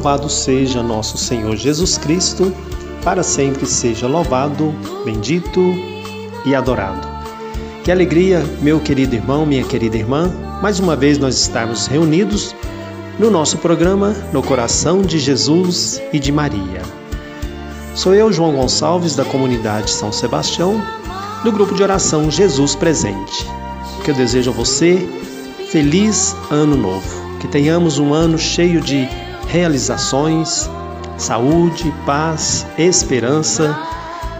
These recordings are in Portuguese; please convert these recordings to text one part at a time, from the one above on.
Louvado seja nosso Senhor Jesus Cristo, para sempre seja louvado, bendito e adorado. Que alegria, meu querido irmão, minha querida irmã, mais uma vez nós estamos reunidos no nosso programa No Coração de Jesus e de Maria. Sou eu, João Gonçalves, da comunidade São Sebastião, do grupo de oração Jesus Presente. Que eu desejo a você feliz ano novo. Que tenhamos um ano cheio de realizações, saúde, paz, esperança.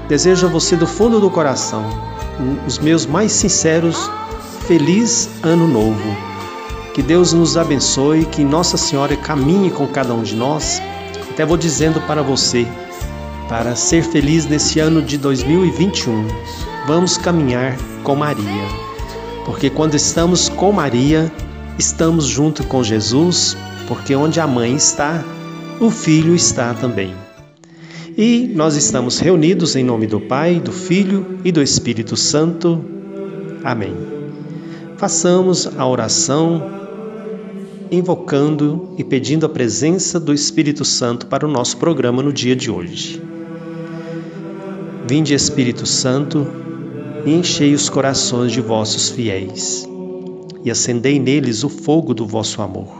Desejo a você do fundo do coração os meus mais sinceros feliz ano novo. Que Deus nos abençoe, que Nossa Senhora caminhe com cada um de nós. Até vou dizendo para você, para ser feliz nesse ano de 2021, vamos caminhar com Maria. Porque quando estamos com Maria, estamos junto com Jesus porque onde a mãe está, o filho está também. E nós estamos reunidos em nome do Pai, do Filho e do Espírito Santo. Amém. Façamos a oração invocando e pedindo a presença do Espírito Santo para o nosso programa no dia de hoje. Vinde, Espírito Santo, e enchei os corações de vossos fiéis, e acendei neles o fogo do vosso amor.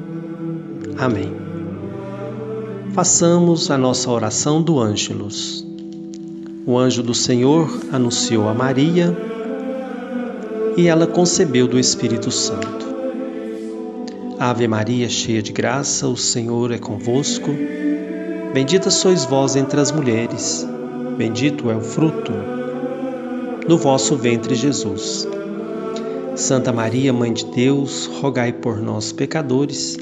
Amém. Façamos a nossa oração do Ângelus. O anjo do Senhor anunciou a Maria e ela concebeu do Espírito Santo. Ave Maria, cheia de graça, o Senhor é convosco. Bendita sois vós entre as mulheres, bendito é o fruto do vosso ventre, Jesus. Santa Maria, Mãe de Deus, rogai por nós, pecadores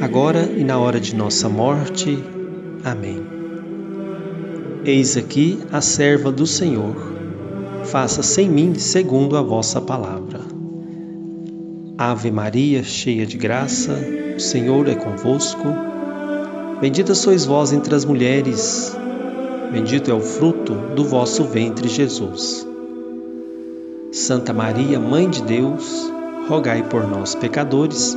agora e na hora de nossa morte. Amém. Eis aqui a serva do Senhor. Faça-se em mim segundo a vossa palavra. Ave Maria, cheia de graça, o Senhor é convosco. Bendita sois vós entre as mulheres, bendito é o fruto do vosso ventre, Jesus. Santa Maria, Mãe de Deus, rogai por nós, pecadores,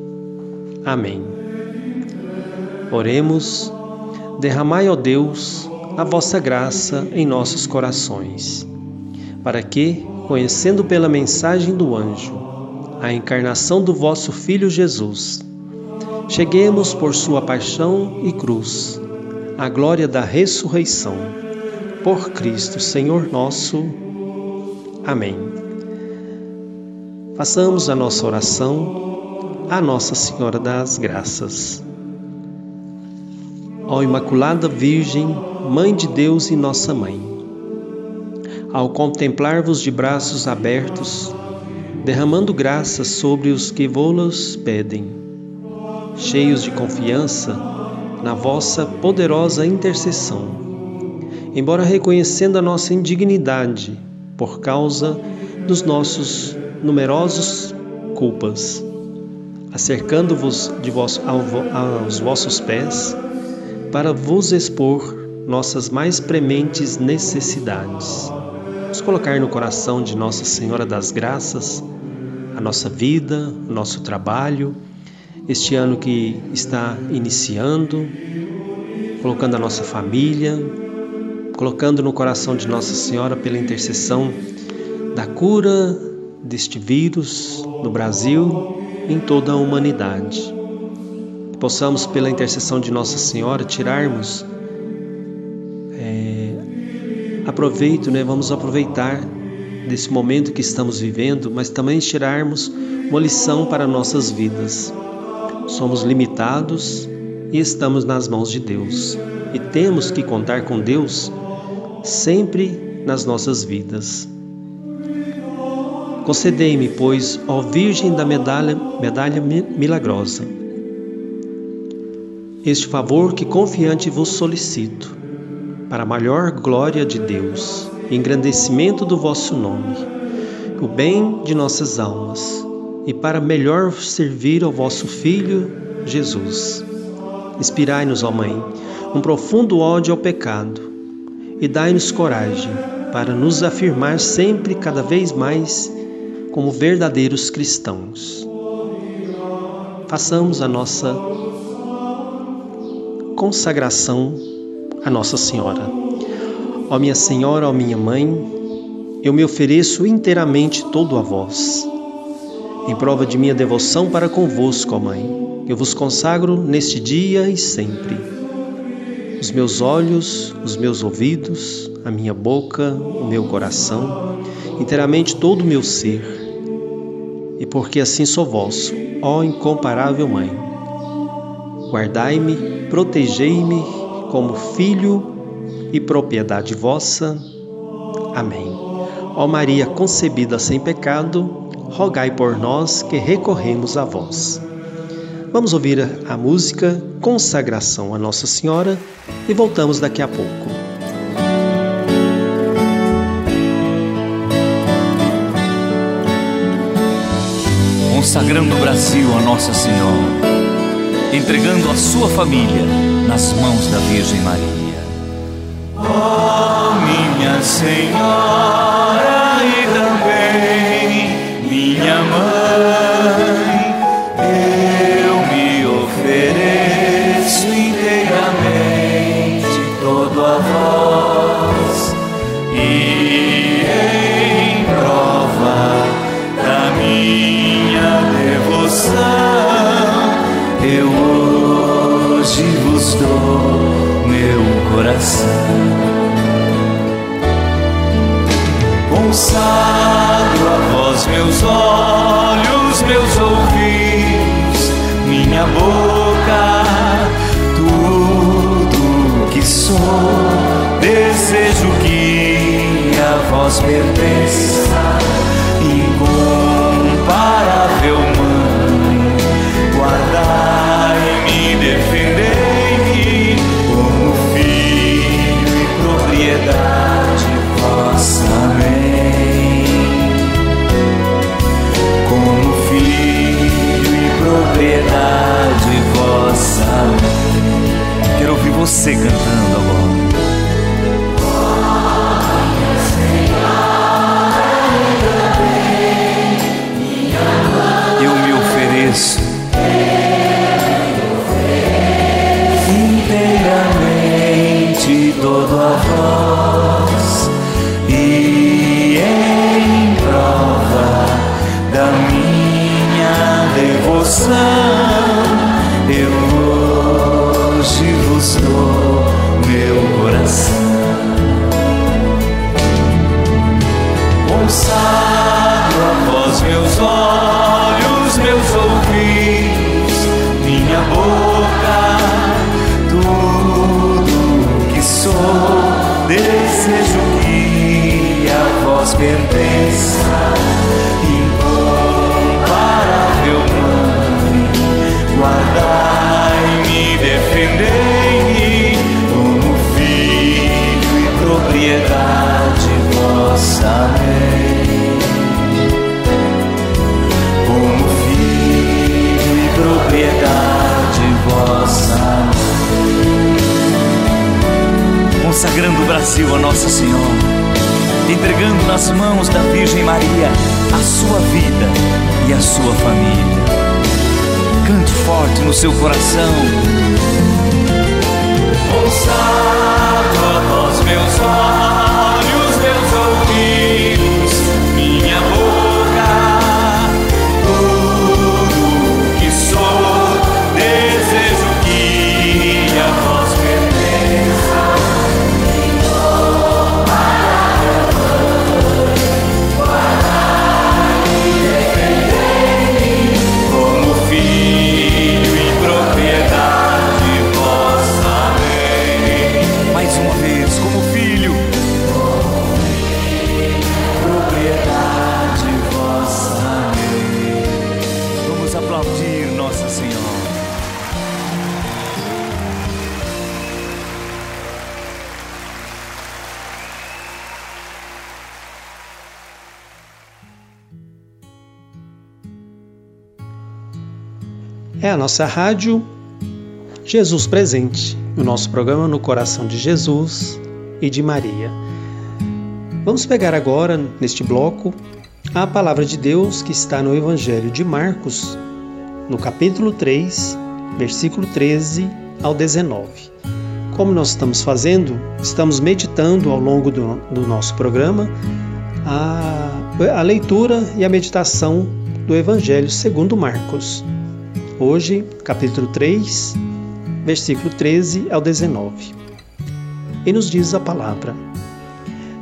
Amém. Oremos, derramai, ó Deus, a vossa graça em nossos corações, para que, conhecendo pela mensagem do anjo a encarnação do vosso Filho Jesus, cheguemos por sua paixão e cruz à glória da ressurreição. Por Cristo, Senhor nosso. Amém. Façamos a nossa oração a Nossa Senhora das Graças. Ó Imaculada Virgem, Mãe de Deus e Nossa Mãe, ao contemplar-vos de braços abertos, derramando graças sobre os que vô-los pedem, cheios de confiança na vossa poderosa intercessão, embora reconhecendo a nossa indignidade por causa dos nossos numerosos culpas acercando-vos de vos, aos vossos pés, para vos expor nossas mais prementes necessidades. Vamos colocar no coração de Nossa Senhora das Graças a nossa vida, o nosso trabalho, este ano que está iniciando, colocando a nossa família, colocando no coração de Nossa Senhora pela intercessão da cura deste vírus no Brasil em toda a humanidade. possamos, pela intercessão de Nossa Senhora, tirarmos é, aproveito, né? Vamos aproveitar desse momento que estamos vivendo, mas também tirarmos uma lição para nossas vidas. Somos limitados e estamos nas mãos de Deus, e temos que contar com Deus sempre nas nossas vidas. Concedei-me, pois, ó Virgem da medalha, medalha milagrosa, este favor que confiante vos solicito, para a maior glória de Deus e engrandecimento do vosso nome, o bem de nossas almas, e para melhor servir ao vosso Filho Jesus. Inspirai-nos, ó Mãe, um profundo ódio ao pecado e dai-nos coragem para nos afirmar sempre cada vez mais como verdadeiros cristãos. Façamos a nossa consagração a Nossa Senhora. Ó minha Senhora, ó minha Mãe, eu me ofereço inteiramente todo a vós. Em prova de minha devoção para convosco, ó Mãe, eu vos consagro neste dia e sempre. Os meus olhos, os meus ouvidos, a minha boca, o meu coração, inteiramente todo o meu ser. E porque assim sou vosso, ó incomparável Mãe. Guardai-me protegei-me como filho e propriedade vossa. Amém. Ó Maria concebida sem pecado, rogai por nós que recorremos a vós. Vamos ouvir a música Consagração a Nossa Senhora e voltamos daqui a pouco. Consagrando o Brasil a Nossa Senhora entregando a sua família nas mãos da Virgem Maria. Oh, minha Senhora coração. Consagro a vós meus olhos, meus ouvidos, minha boca, tudo que sou. Desejo que a vós pertença, você cantando agora. Eu me ofereço. Todo a vós. E em prova da minha devoção desejo que a vós pertença, consagrando o Brasil a Nossa Senhora, entregando nas mãos da Virgem Maria a sua vida e a sua família. Cante forte no seu coração. Consagro a vós meus olhos, meus ouvidos, É a nossa rádio Jesus Presente, o nosso programa No Coração de Jesus e de Maria. Vamos pegar agora, neste bloco, a palavra de Deus que está no Evangelho de Marcos, no capítulo 3, versículo 13 ao 19. Como nós estamos fazendo, estamos meditando ao longo do, do nosso programa a, a leitura e a meditação do Evangelho segundo Marcos. Hoje, capítulo 3, versículo 13 ao 19. E nos diz a palavra: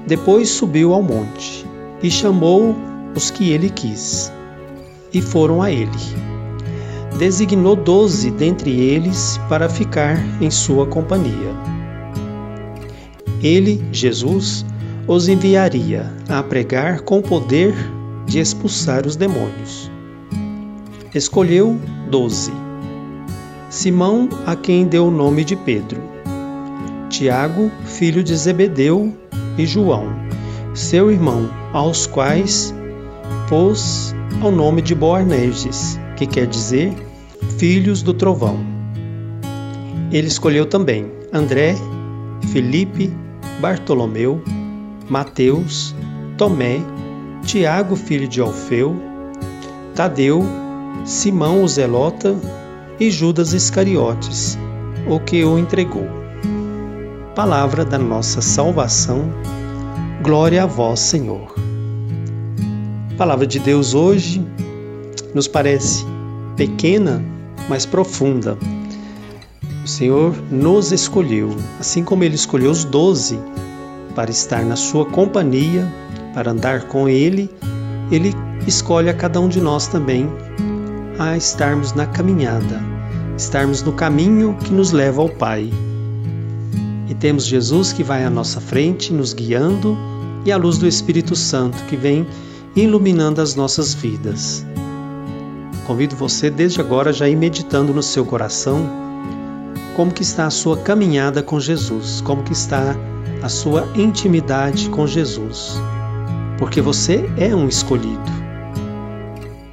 Depois subiu ao monte e chamou os que ele quis, e foram a ele. Designou doze dentre eles para ficar em sua companhia. Ele, Jesus, os enviaria a pregar com poder de expulsar os demônios. Escolheu doze Simão, a quem deu o nome de Pedro, Tiago, filho de Zebedeu, e João, seu irmão, aos quais pôs o nome de Boanerges, que quer dizer filhos do trovão. Ele escolheu também André, Felipe, Bartolomeu, Mateus, Tomé, Tiago, filho de Alfeu, Tadeu, Simão o Zelota e Judas Iscariotes, o que o entregou. Palavra da nossa salvação, glória a vós, Senhor. palavra de Deus hoje nos parece pequena, mas profunda. O Senhor nos escolheu, assim como Ele escolheu os doze para estar na Sua companhia, para andar com Ele, Ele escolhe a cada um de nós também a estarmos na caminhada, estarmos no caminho que nos leva ao Pai. E temos Jesus que vai à nossa frente, nos guiando, e a luz do Espírito Santo que vem iluminando as nossas vidas. Convido você desde agora já ir meditando no seu coração como que está a sua caminhada com Jesus, como que está a sua intimidade com Jesus. Porque você é um escolhido.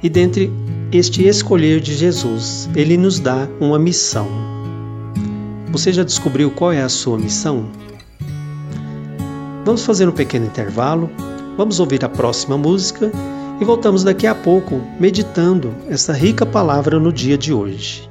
E dentre este escolher de Jesus, ele nos dá uma missão. Você já descobriu qual é a sua missão? Vamos fazer um pequeno intervalo, vamos ouvir a próxima música e voltamos daqui a pouco meditando essa rica palavra no dia de hoje.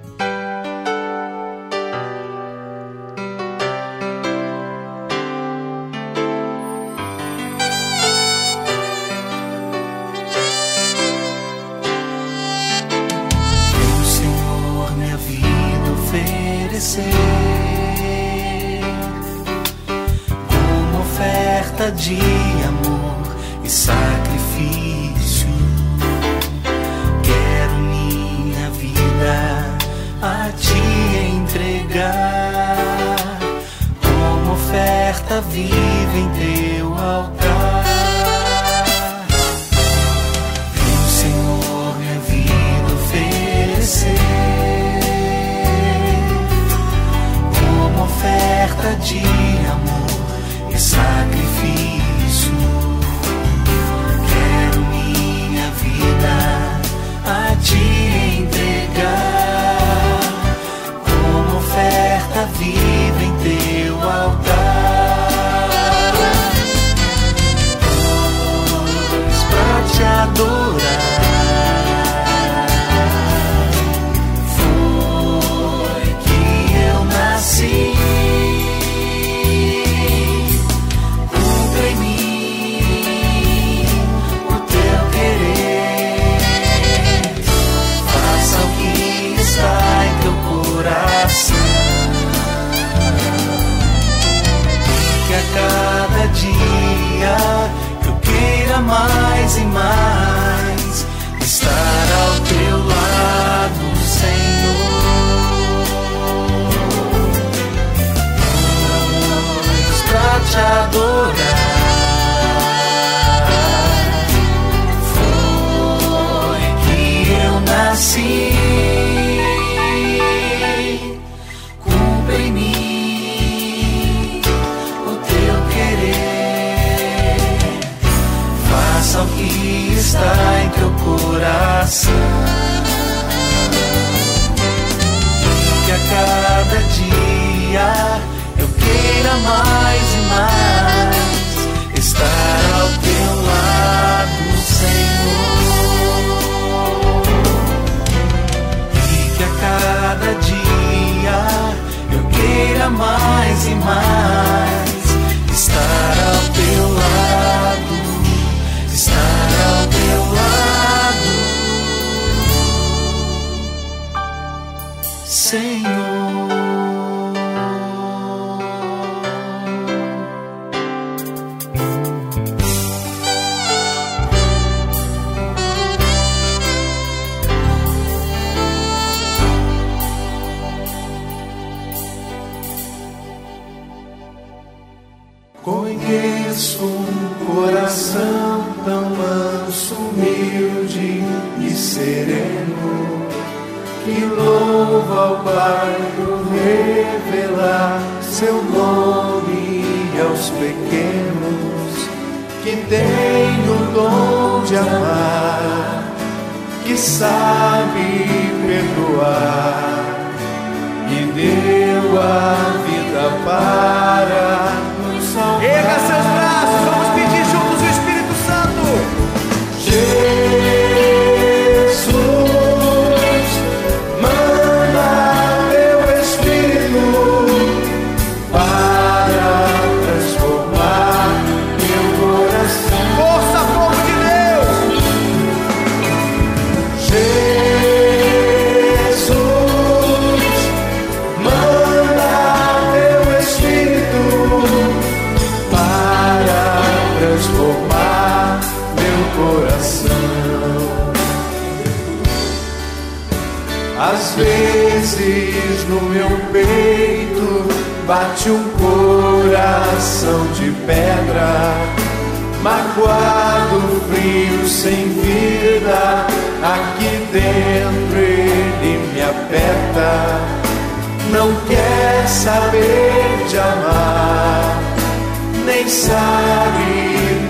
Senhor.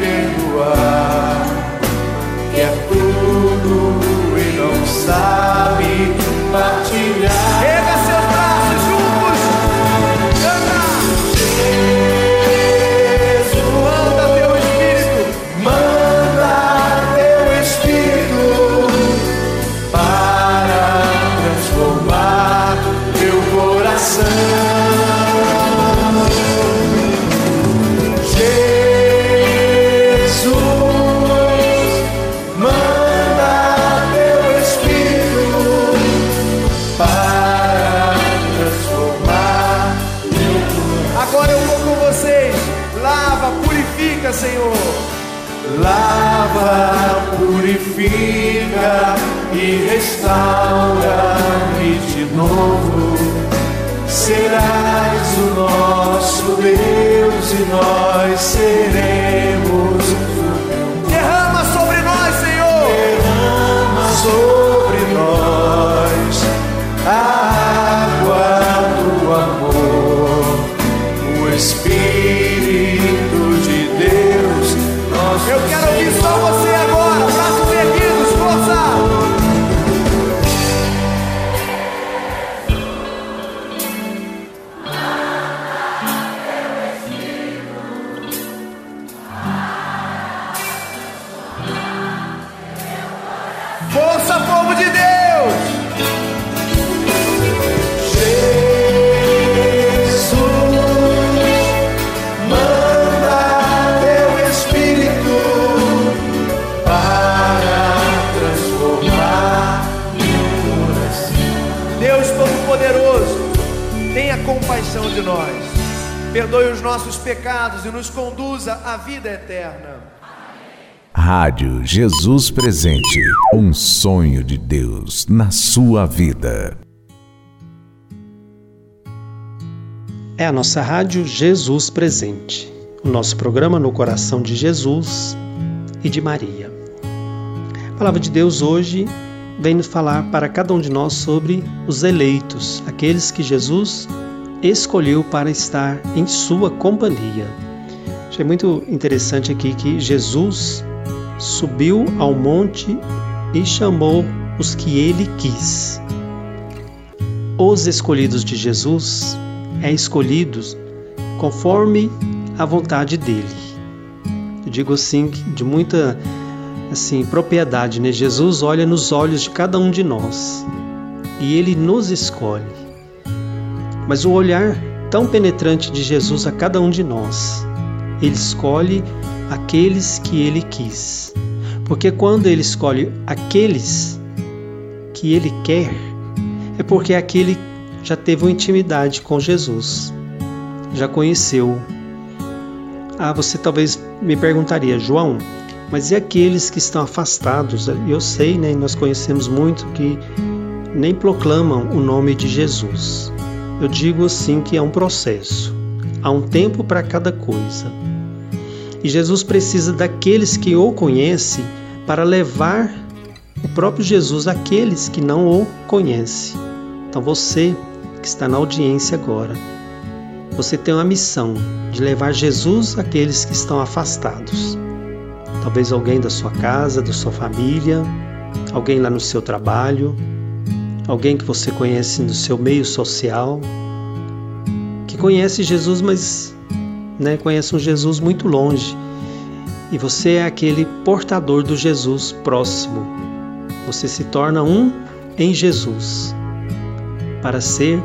Nem Todo-Poderoso, tenha compaixão de nós. Perdoe os nossos pecados e nos conduza à vida eterna. Rádio Jesus Presente, um sonho de Deus na sua vida. É a nossa rádio Jesus Presente, o nosso programa no coração de Jesus e de Maria. A palavra de Deus hoje vem nos falar para cada um de nós sobre os eleitos, aqueles que Jesus escolheu para estar em sua companhia. Achei muito interessante aqui que Jesus subiu ao monte e chamou os que ele quis. Os escolhidos de Jesus é escolhidos conforme a vontade dele. Eu digo assim de muita assim propriedade, né? Jesus olha nos olhos de cada um de nós e ele nos escolhe. Mas o olhar tão penetrante de Jesus a cada um de nós, ele escolhe aqueles que ele quis. Porque quando ele escolhe aqueles que ele quer, é porque aquele já teve uma intimidade com Jesus, já conheceu. Ah, você talvez me perguntaria, João, mas e aqueles que estão afastados? Eu sei, né, nós conhecemos muito que nem proclamam o nome de Jesus. Eu digo assim que é um processo. Há um tempo para cada coisa. E Jesus precisa daqueles que o conhecem para levar o próprio Jesus àqueles que não o conhecem. Então você que está na audiência agora, você tem uma missão de levar Jesus àqueles que estão afastados. Talvez alguém da sua casa, da sua família, alguém lá no seu trabalho, alguém que você conhece no seu meio social, que conhece Jesus, mas né, conhece um Jesus muito longe. E você é aquele portador do Jesus próximo. Você se torna um em Jesus para ser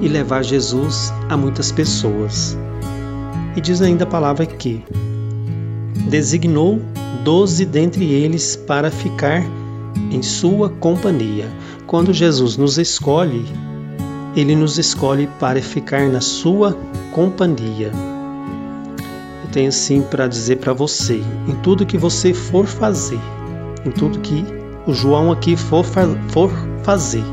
e levar Jesus a muitas pessoas. E diz ainda a palavra que designou doze dentre eles para ficar em sua companhia. Quando Jesus nos escolhe, ele nos escolhe para ficar na sua companhia. Eu tenho assim para dizer para você, em tudo que você for fazer, em tudo que o João aqui for, for fazer,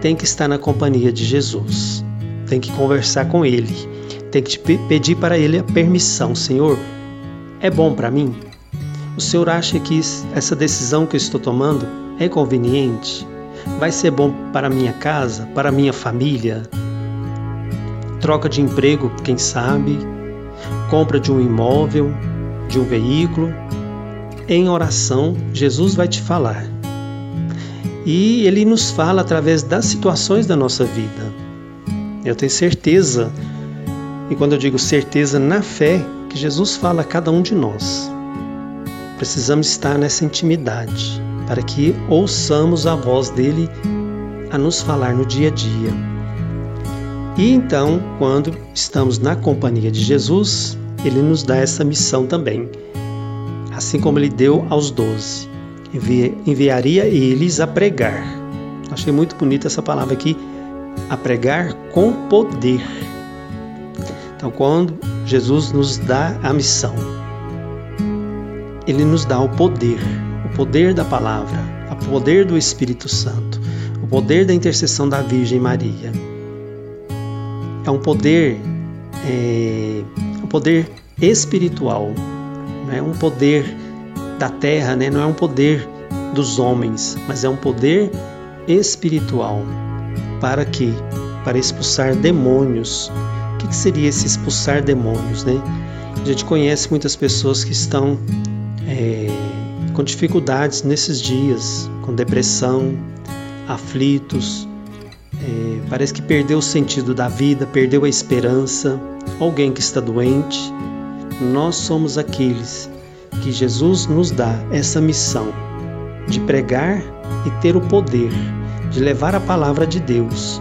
tem que estar na companhia de Jesus. Tem que conversar com ele. Tem que pedir para ele a permissão, Senhor. É bom para mim? O Senhor acha que essa decisão que eu estou tomando é conveniente? Vai ser bom para minha casa, para minha família? Troca de emprego, quem sabe? Compra de um imóvel, de um veículo? Em oração, Jesus vai te falar. E ele nos fala através das situações da nossa vida. Eu tenho certeza, e quando eu digo certeza na fé, que Jesus fala a cada um de nós. Precisamos estar nessa intimidade para que ouçamos a voz dele a nos falar no dia a dia. E então, quando estamos na companhia de Jesus, ele nos dá essa missão também, assim como ele deu aos doze. Enviaria eles a pregar. Achei muito bonita essa palavra aqui, a pregar com poder. Então, quando Jesus nos dá a missão, ele nos dá o poder o poder da palavra, o poder do Espírito Santo, o poder da intercessão da Virgem Maria. É um poder, é, um poder espiritual, não é um poder da terra, né? não é um poder dos homens, mas é um poder espiritual. Para quê? Para expulsar demônios. O que seria esse expulsar demônios? Né? A gente conhece muitas pessoas que estão é, com dificuldades nesses dias, com depressão, aflitos, é, parece que perdeu o sentido da vida, perdeu a esperança, alguém que está doente. Nós somos aqueles que Jesus nos dá essa missão de pregar e ter o poder de levar a palavra de Deus,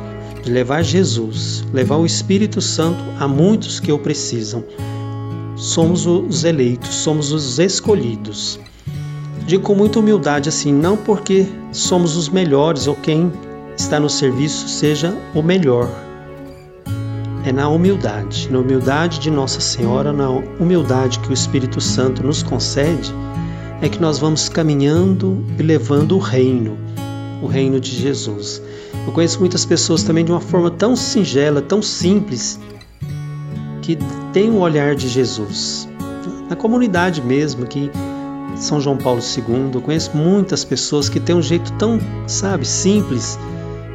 levar Jesus, levar o Espírito Santo a muitos que o precisam. Somos os eleitos, somos os escolhidos. Digo com muita humildade assim, não porque somos os melhores ou quem está no serviço seja o melhor. É na humildade, na humildade de Nossa Senhora, na humildade que o Espírito Santo nos concede, é que nós vamos caminhando e levando o reino, o reino de Jesus. Eu conheço muitas pessoas também de uma forma tão singela, tão simples, que tem o olhar de Jesus. Na comunidade mesmo, que são João Paulo II. Eu conheço muitas pessoas que têm um jeito tão, sabe, simples,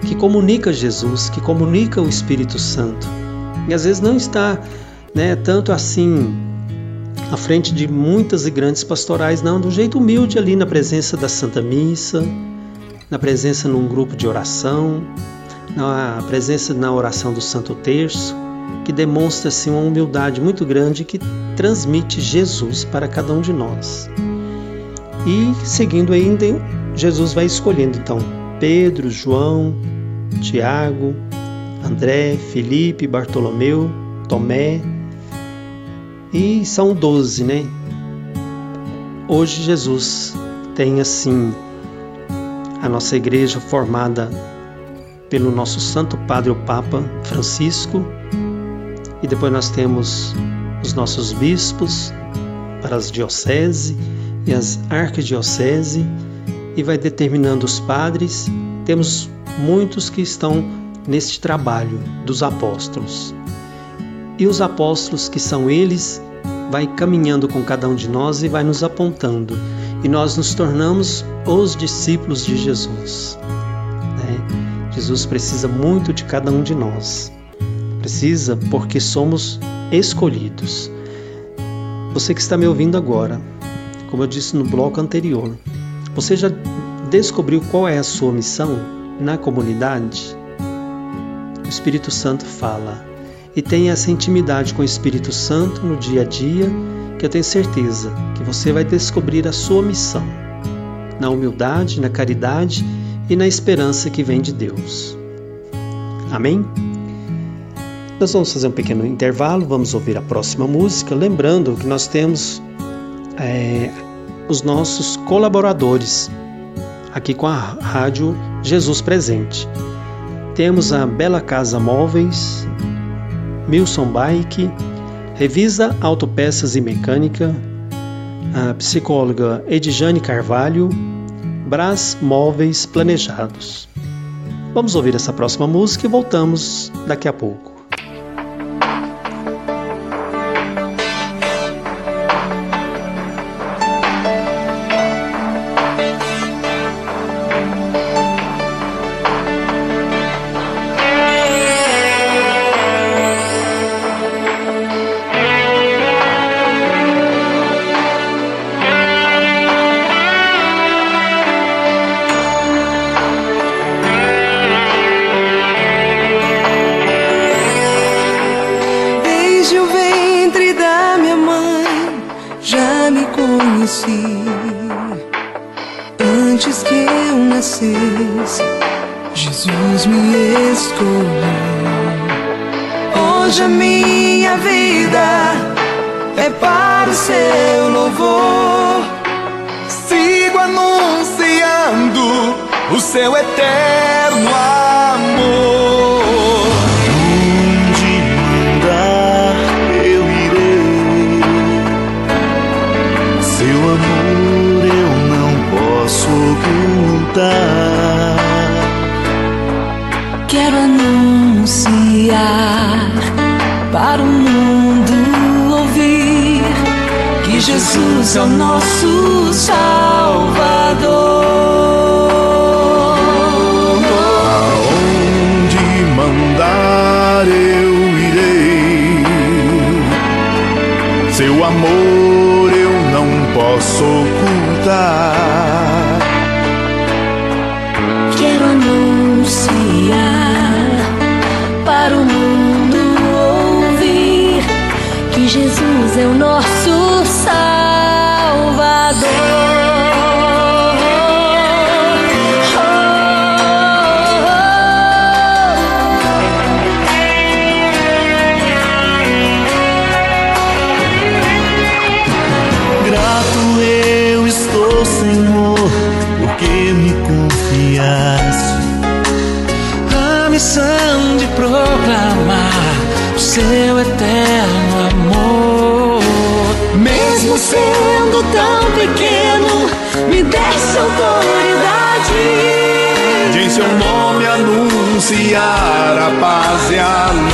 que comunica Jesus, que comunica o Espírito Santo. E às vezes não está, né, tanto assim à frente de muitas e grandes pastorais, não, do jeito humilde ali na presença da Santa Missa, na presença num grupo de oração, na presença na oração do Santo Terço, que demonstra assim, uma humildade muito grande que transmite Jesus para cada um de nós. E seguindo ainda, Jesus vai escolhendo então Pedro, João, Tiago, André, Felipe, Bartolomeu, Tomé, e são doze, né? Hoje Jesus tem assim a nossa igreja formada pelo nosso Santo Padre o Papa Francisco e depois nós temos os nossos bispos para as dioceses e as arquidioceses e vai determinando os padres. Temos muitos que estão neste trabalho dos apóstolos. E os apóstolos, que são eles, vai caminhando com cada um de nós e vai nos apontando. E nós nos tornamos os discípulos de Jesus. Né? Jesus precisa muito de cada um de nós. Precisa porque somos escolhidos. Você que está me ouvindo agora, como eu disse no bloco anterior, você já descobriu qual é a sua missão na comunidade? O Espírito Santo fala e tenha essa intimidade com o Espírito Santo no dia a dia, que eu tenho certeza que você vai descobrir a sua missão na humildade, na caridade e na esperança que vem de Deus. Amém? Nós vamos fazer um pequeno intervalo, vamos ouvir a próxima música, lembrando que nós temos é, os nossos colaboradores aqui com a Rádio Jesus Presente. Temos a Bela Casa Móveis, Milson Bike, Revisa Autopeças e Mecânica, a psicóloga Edjane Carvalho, Brás Móveis Planejados. Vamos ouvir essa próxima música e voltamos daqui a pouco. Posso ocultar. para o mundo ouvir que Jesus é o nosso anunciar a paz e a liberdade.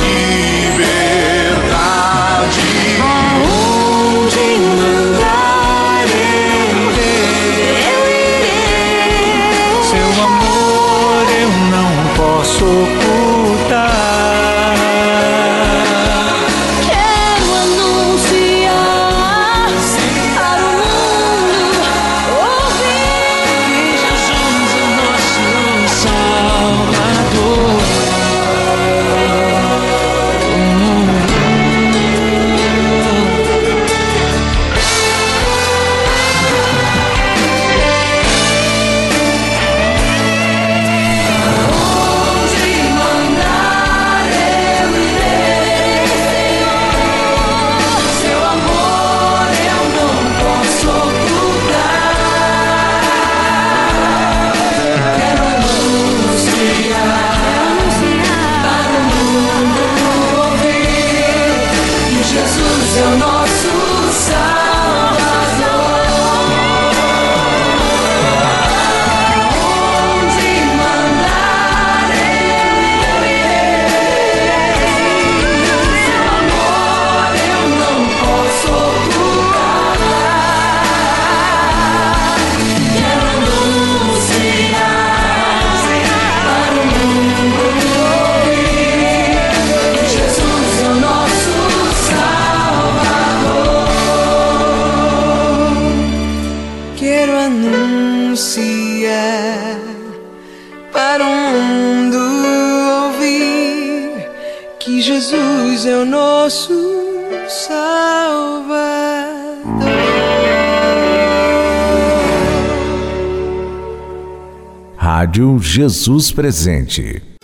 Jesus Presente.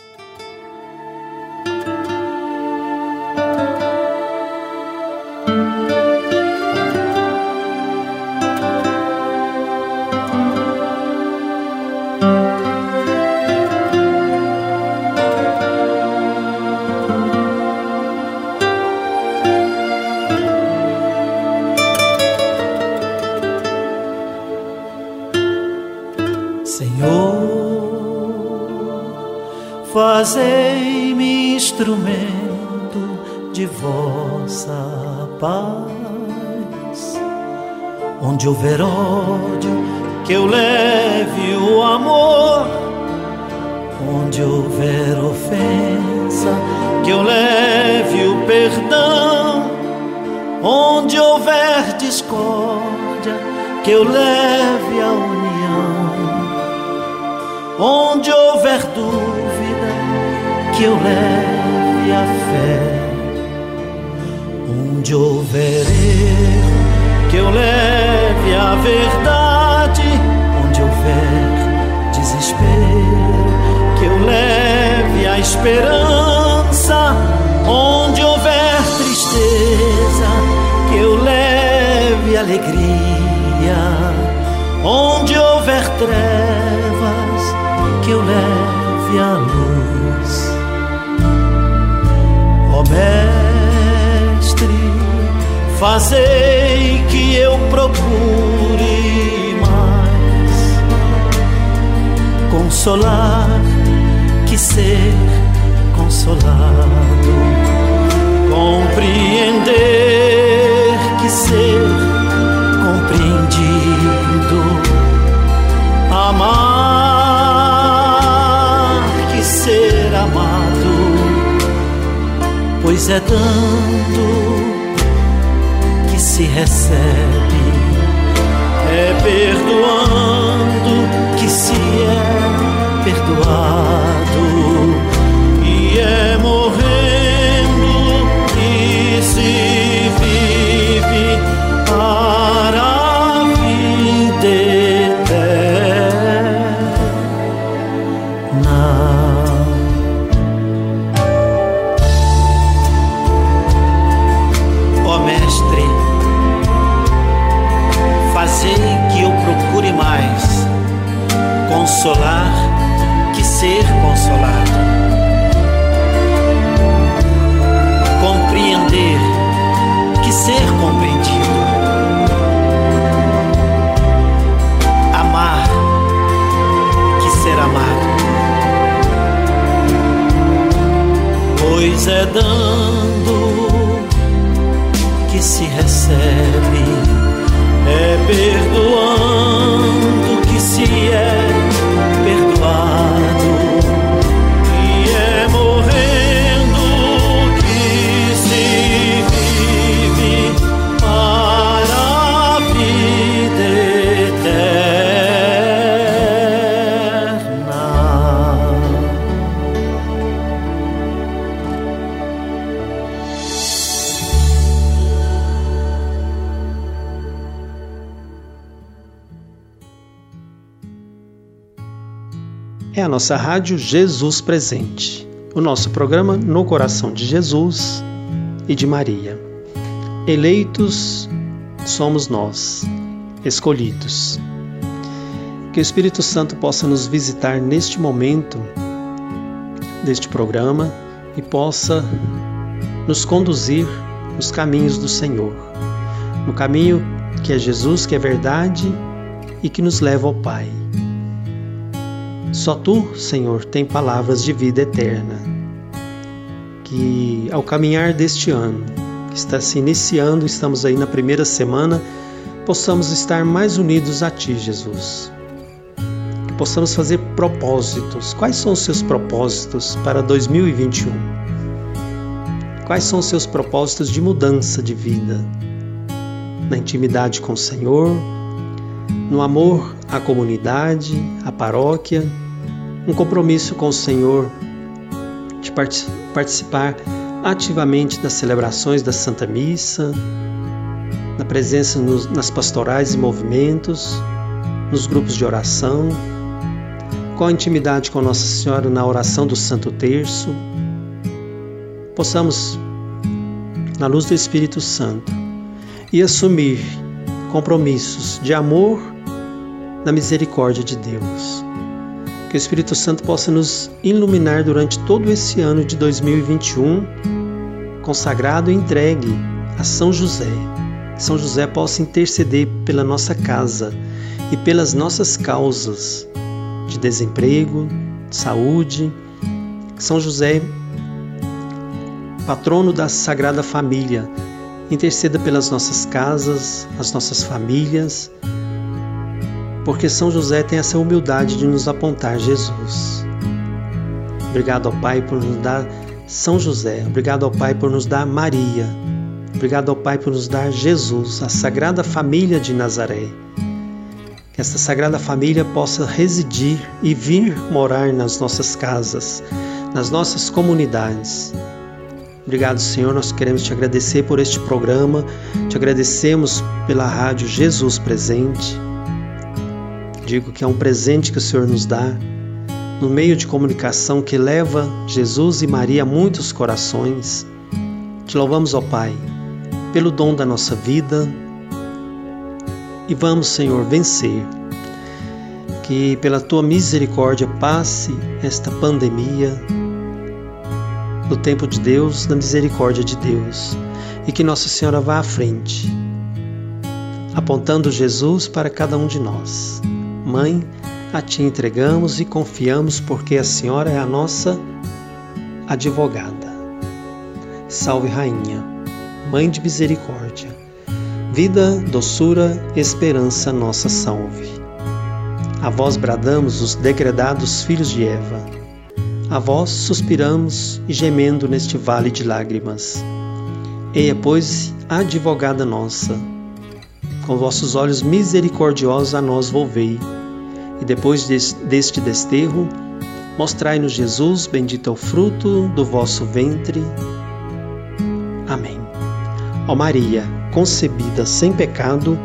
Onde houver ódio, que eu leve o amor. Onde houver ofensa, que eu leve o perdão. Onde houver discórdia, que eu leve a união. Onde houver dúvida, que eu leve a fé. Onde houver erro, que eu leve a verdade. Onde houver desespero, que eu leve a esperança. Onde houver tristeza, que eu leve alegria. Onde houver trevas, que eu leve a luz. Ó Mestre, fazei que eu procure mais consolar que ser consolado, compreender que ser compreendido, amar que ser amado, pois é que se recebe, é perdoando que se é perdoado, consolar nossa rádio Jesus Presente, o nosso programa no coração de Jesus e de Maria. Eleitos somos nós, escolhidos. Que o Espírito Santo possa nos visitar neste momento deste programa e possa nos conduzir nos caminhos do Senhor, no caminho que é Jesus, que é verdade e que nos leva ao Pai. Só tu, Senhor, tem palavras de vida eterna. Que ao caminhar deste ano, que está se iniciando, estamos aí na primeira semana, possamos estar mais unidos a Ti, Jesus. Que possamos fazer propósitos. Quais são os seus propósitos para 2021? Quais são os seus propósitos de mudança de vida? Na intimidade com o Senhor, no amor à comunidade, à paróquia, um compromisso com o Senhor de participar ativamente das celebrações da Santa Missa, na presença nos, nas pastorais e movimentos, nos grupos de oração, com a intimidade com Nossa Senhora na oração do Santo Terço, possamos, na luz do Espírito Santo, e assumir compromissos de amor na misericórdia de Deus. Que o Espírito Santo possa nos iluminar durante todo esse ano de 2021, consagrado e entregue a São José. Que São José possa interceder pela nossa casa e pelas nossas causas de desemprego, de saúde. Que São José, patrono da Sagrada Família, interceda pelas nossas casas, as nossas famílias porque São José tem essa humildade de nos apontar Jesus. Obrigado ao Pai por nos dar São José, obrigado ao Pai por nos dar Maria, obrigado ao Pai por nos dar Jesus, a Sagrada Família de Nazaré. Que esta Sagrada Família possa residir e vir morar nas nossas casas, nas nossas comunidades. Obrigado, Senhor. Nós queremos te agradecer por este programa, te agradecemos pela rádio Jesus Presente. Digo que é um presente que o Senhor nos dá, no meio de comunicação que leva Jesus e Maria a muitos corações. Te louvamos, ó Pai, pelo dom da nossa vida e vamos, Senhor, vencer. Que pela tua misericórdia passe esta pandemia no tempo de Deus, na misericórdia de Deus, e que Nossa Senhora vá à frente, apontando Jesus para cada um de nós. Mãe, a Ti entregamos e confiamos porque a Senhora é a nossa advogada. Salve, Rainha, Mãe de Misericórdia, vida, doçura, esperança, nossa salve. A vós bradamos os degredados filhos de Eva, a vós suspiramos e gemendo neste vale de lágrimas. Eia, pois, advogada nossa, com vossos olhos misericordiosos a nós volvei e depois deste desterro, mostrai-nos Jesus, bendito é o fruto do vosso ventre. Amém. Ó Maria, concebida sem pecado,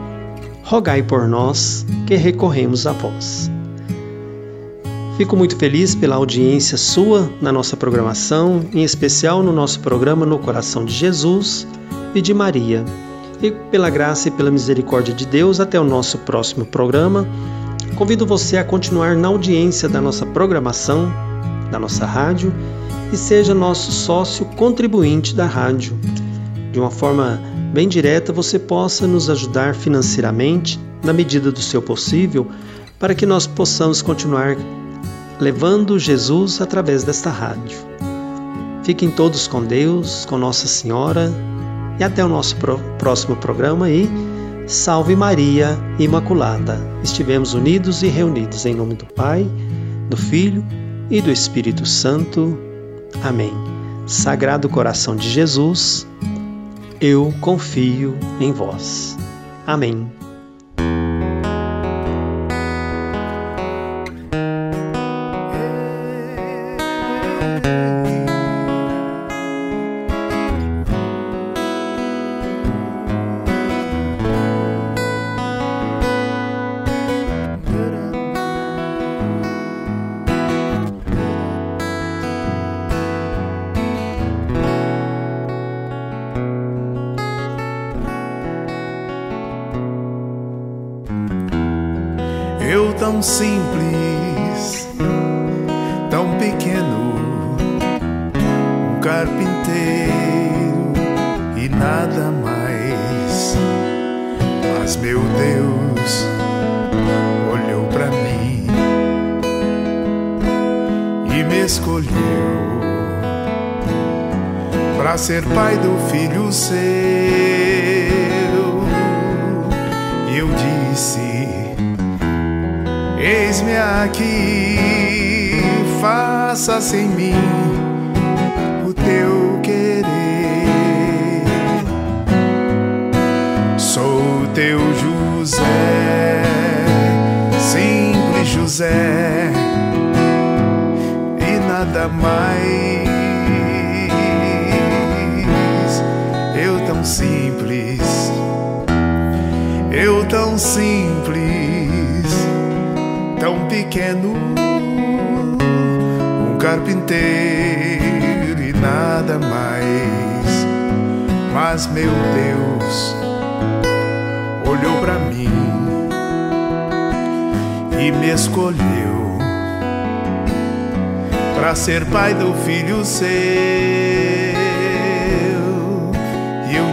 rogai por nós que recorremos a vós. Fico muito feliz pela audiência sua na nossa programação, em especial no nosso programa No Coração de Jesus e de Maria. E pela graça e pela misericórdia de Deus, até o nosso próximo programa Convido você a continuar na audiência da nossa programação, da nossa rádio e seja nosso sócio contribuinte da rádio. De uma forma bem direta, você possa nos ajudar financeiramente, na medida do seu possível, para que nós possamos continuar levando Jesus através desta rádio. Fiquem todos com Deus, com Nossa Senhora e até o nosso próximo programa e Salve Maria Imaculada. Estivemos unidos e reunidos em nome do Pai, do Filho e do Espírito Santo. Amém. Sagrado coração de Jesus, eu confio em vós. Amém. Filho seu. E eu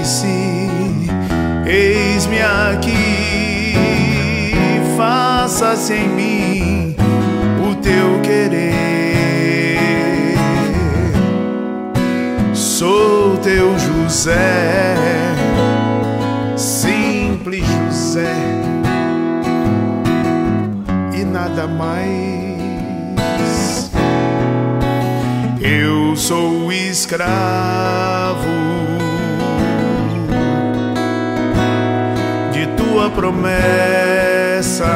disse: Eis-me aqui, faça-se em mim o teu querer. Sou teu José, simples José, e nada mais. Sou escravo de tua promessa,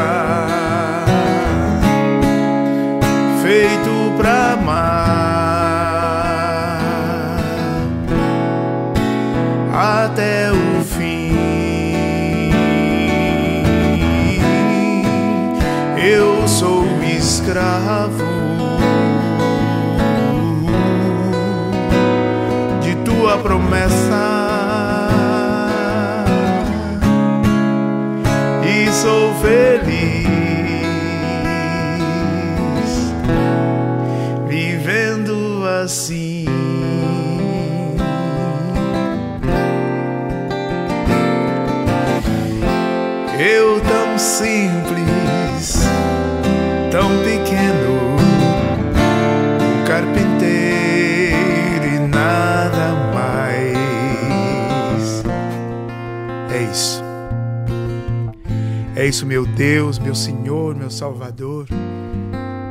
isso, meu Deus, meu Senhor, meu Salvador.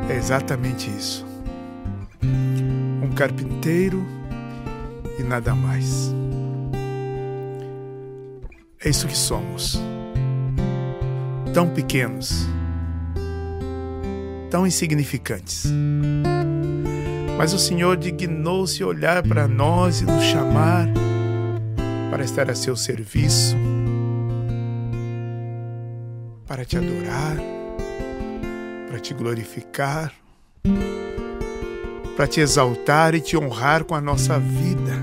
É exatamente isso. Um carpinteiro e nada mais. É isso que somos. Tão pequenos, tão insignificantes. Mas o Senhor dignou-se olhar para nós e nos chamar para estar a seu serviço, para te adorar, para te glorificar, para te exaltar e te honrar com a nossa vida.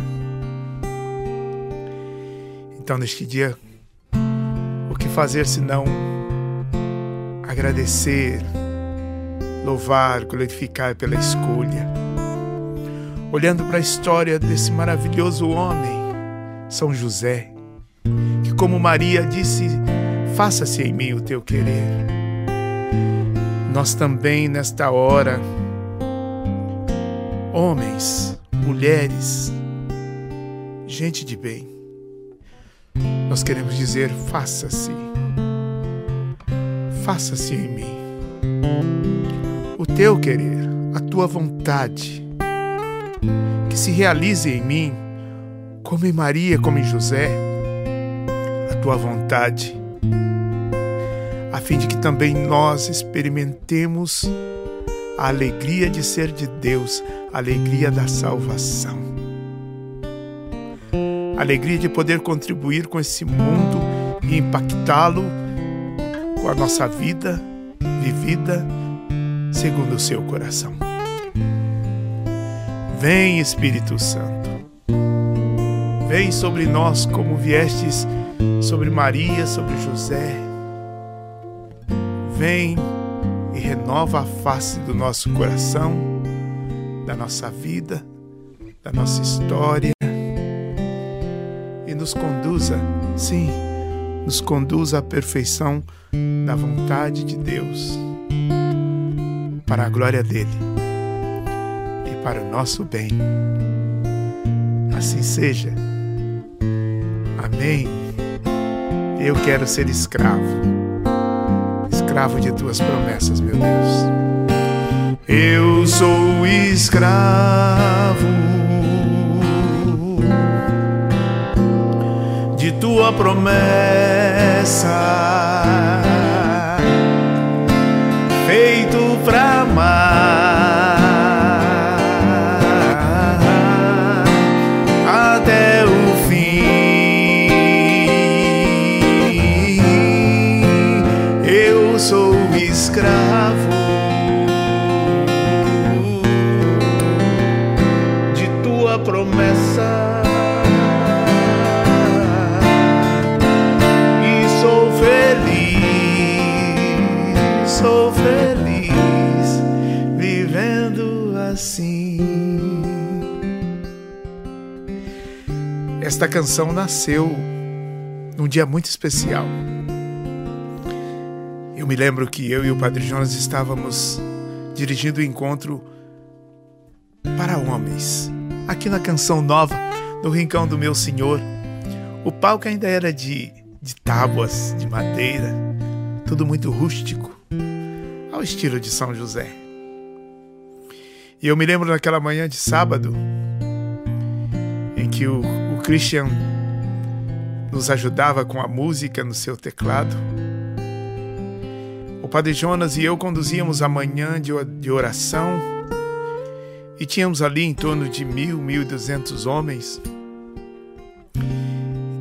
Então, neste dia, o que fazer senão agradecer, louvar, glorificar pela escolha? olhando para a história desse maravilhoso homem, São José, que, como Maria disse, faça-se em mim o teu querer. Nós também, nesta hora, homens, mulheres, gente de bem, nós queremos dizer: faça-se, faça-se em mim o teu querer, a tua vontade que se realize em mim, como em Maria, como em José, a tua vontade, a fim de que também nós experimentemos a alegria de ser de Deus, a alegria da salvação, a alegria de poder contribuir com esse mundo e impactá-lo com a nossa vida vivida segundo o seu coração. Vem, Espírito Santo. Vem sobre nós como viestes sobre Maria, sobre José. Vem e renova a face do nosso coração, da nossa vida, da nossa história e nos conduza, sim, nos conduza à perfeição da vontade de Deus, para a glória dele para o nosso bem. Assim seja. Amém. Eu quero ser escravo, escravo de tuas promessas, meu Deus. Eu sou escravo de tua promessa, feito pra Esta canção nasceu num dia muito especial. Eu me lembro que eu e o Padre Jonas estávamos dirigindo o encontro para homens, aqui na Canção Nova, no Rincão do Meu Senhor. O palco ainda era de, de tábuas, de madeira, tudo muito rústico, ao estilo de São José. E eu me lembro naquela manhã de sábado, em que o Christian nos ajudava com a música no seu teclado. O Padre Jonas e eu conduzíamos a manhã de oração e tínhamos ali em torno de mil, mil e duzentos homens.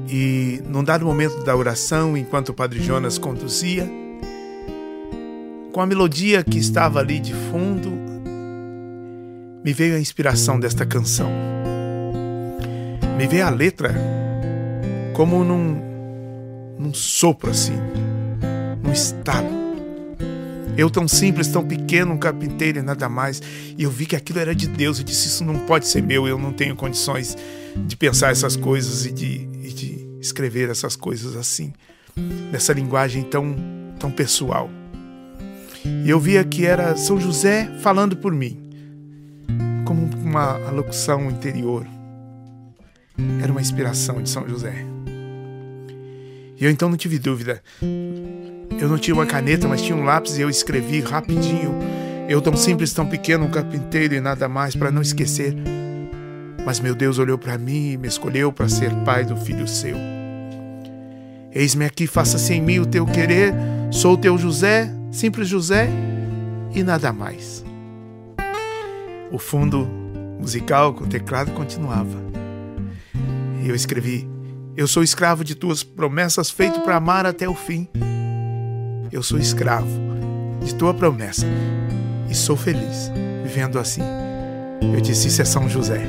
E num dado momento da oração, enquanto o Padre Jonas conduzia, com a melodia que estava ali de fundo, me veio a inspiração desta canção. Me veio a letra como num, num sopro assim, num estalo. Eu tão simples, tão pequeno, um carpinteiro e nada mais. E eu vi que aquilo era de Deus. Eu disse: Isso não pode ser meu. Eu não tenho condições de pensar essas coisas e de, e de escrever essas coisas assim, nessa linguagem tão, tão pessoal. E eu via que era São José falando por mim, como uma alocução interior. Era uma inspiração de São José. E eu então não tive dúvida. Eu não tinha uma caneta, mas tinha um lápis e eu escrevi rapidinho. Eu tão simples, tão pequeno, um carpinteiro e nada mais para não esquecer. Mas meu Deus olhou para mim e me escolheu para ser pai do filho seu. Eis-me aqui, faça-se em mim o teu querer. Sou teu José, simples José e nada mais. O fundo musical com o teclado continuava. Eu escrevi: Eu sou escravo de tuas promessas, feito para amar até o fim. Eu sou escravo de tua promessa e sou feliz vivendo assim. Eu disse: Isso é São José.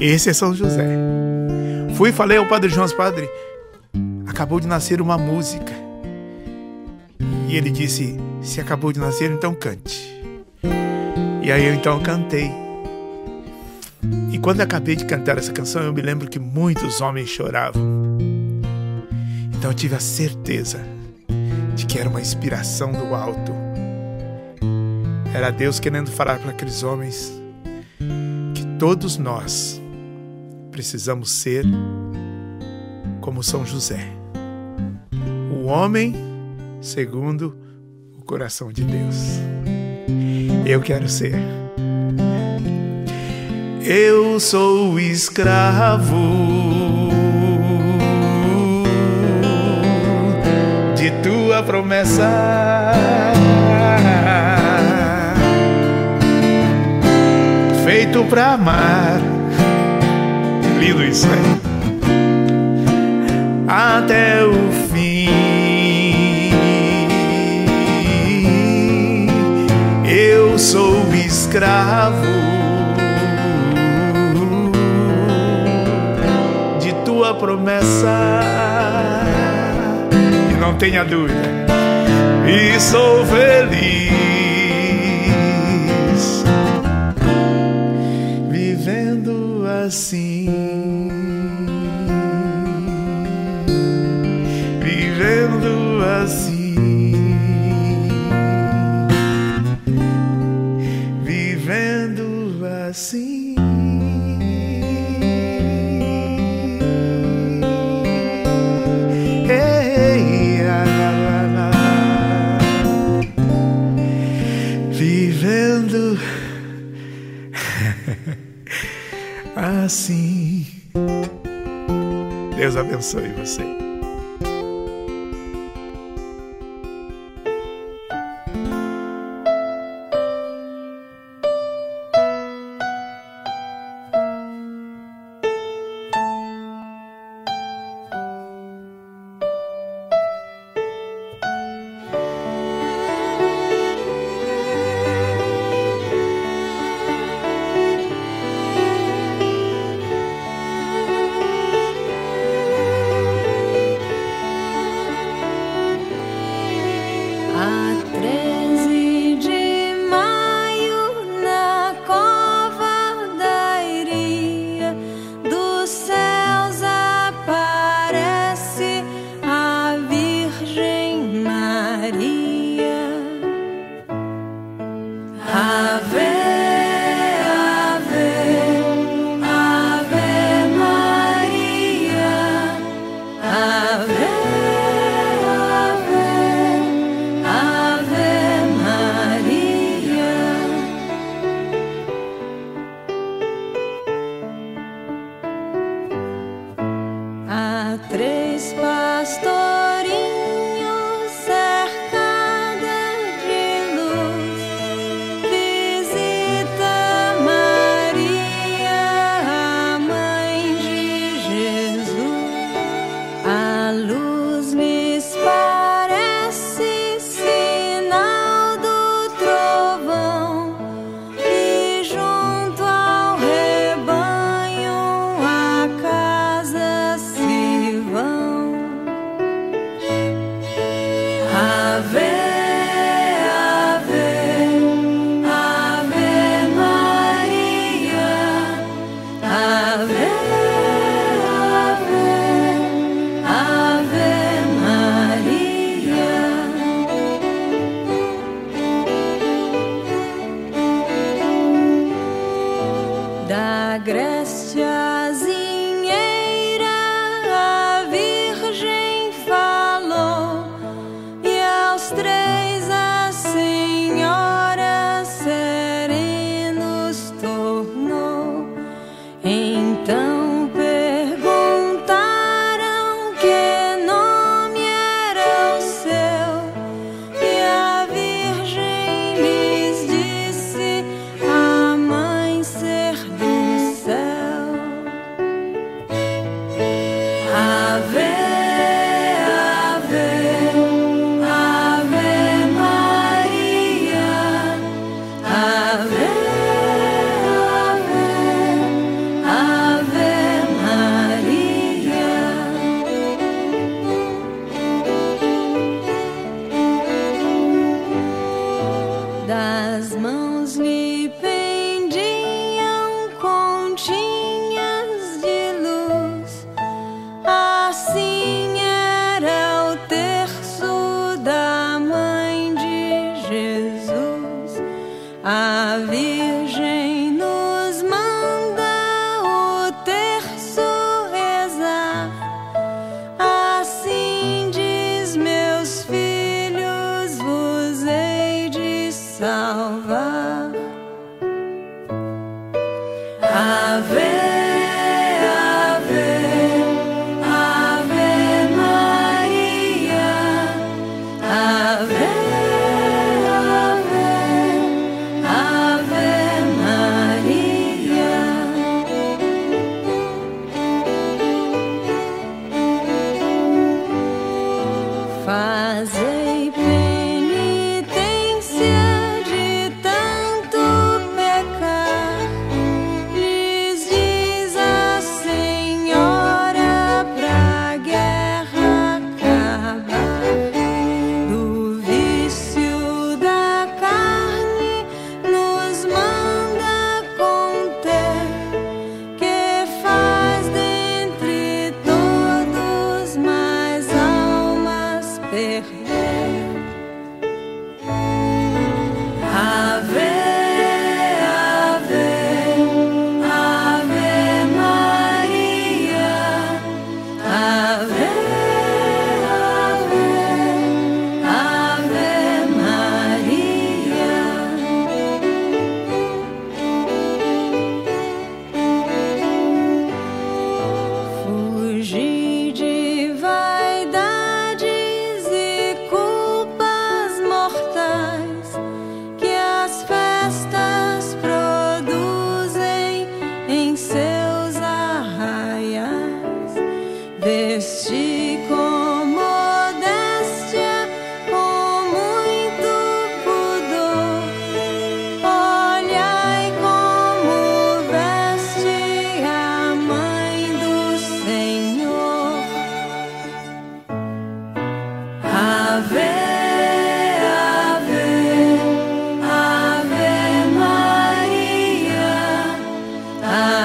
Esse é São José. Fui e falei ao Padre João, Padre, acabou de nascer uma música. E ele disse: Se acabou de nascer, então cante. E aí eu então cantei. Quando acabei de cantar essa canção, eu me lembro que muitos homens choravam. Então eu tive a certeza de que era uma inspiração do alto. Era Deus querendo falar para aqueles homens que todos nós precisamos ser como São José, o homem segundo o coração de Deus. Eu quero ser. Eu sou escravo tua promessa. Feito pra amar, lindo isso, né? Até o fim. Eu sou escravo promessa não tenha dúvida. E sou feliz vivendo assim. Deus abençoe você.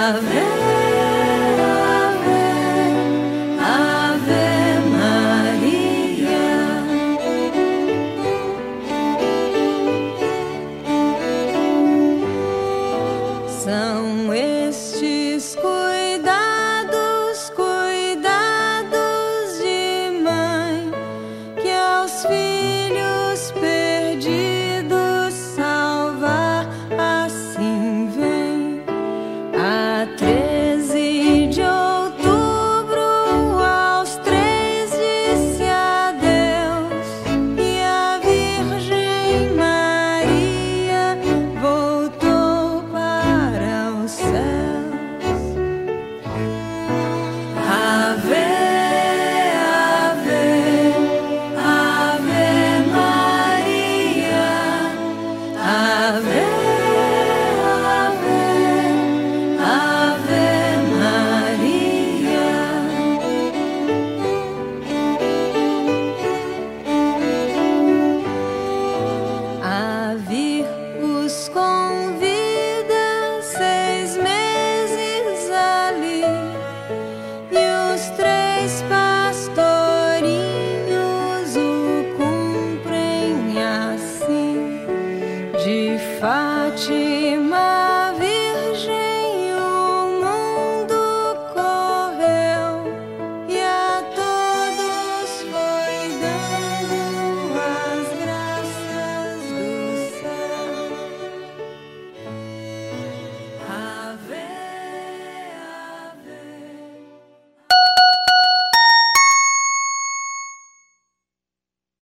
love.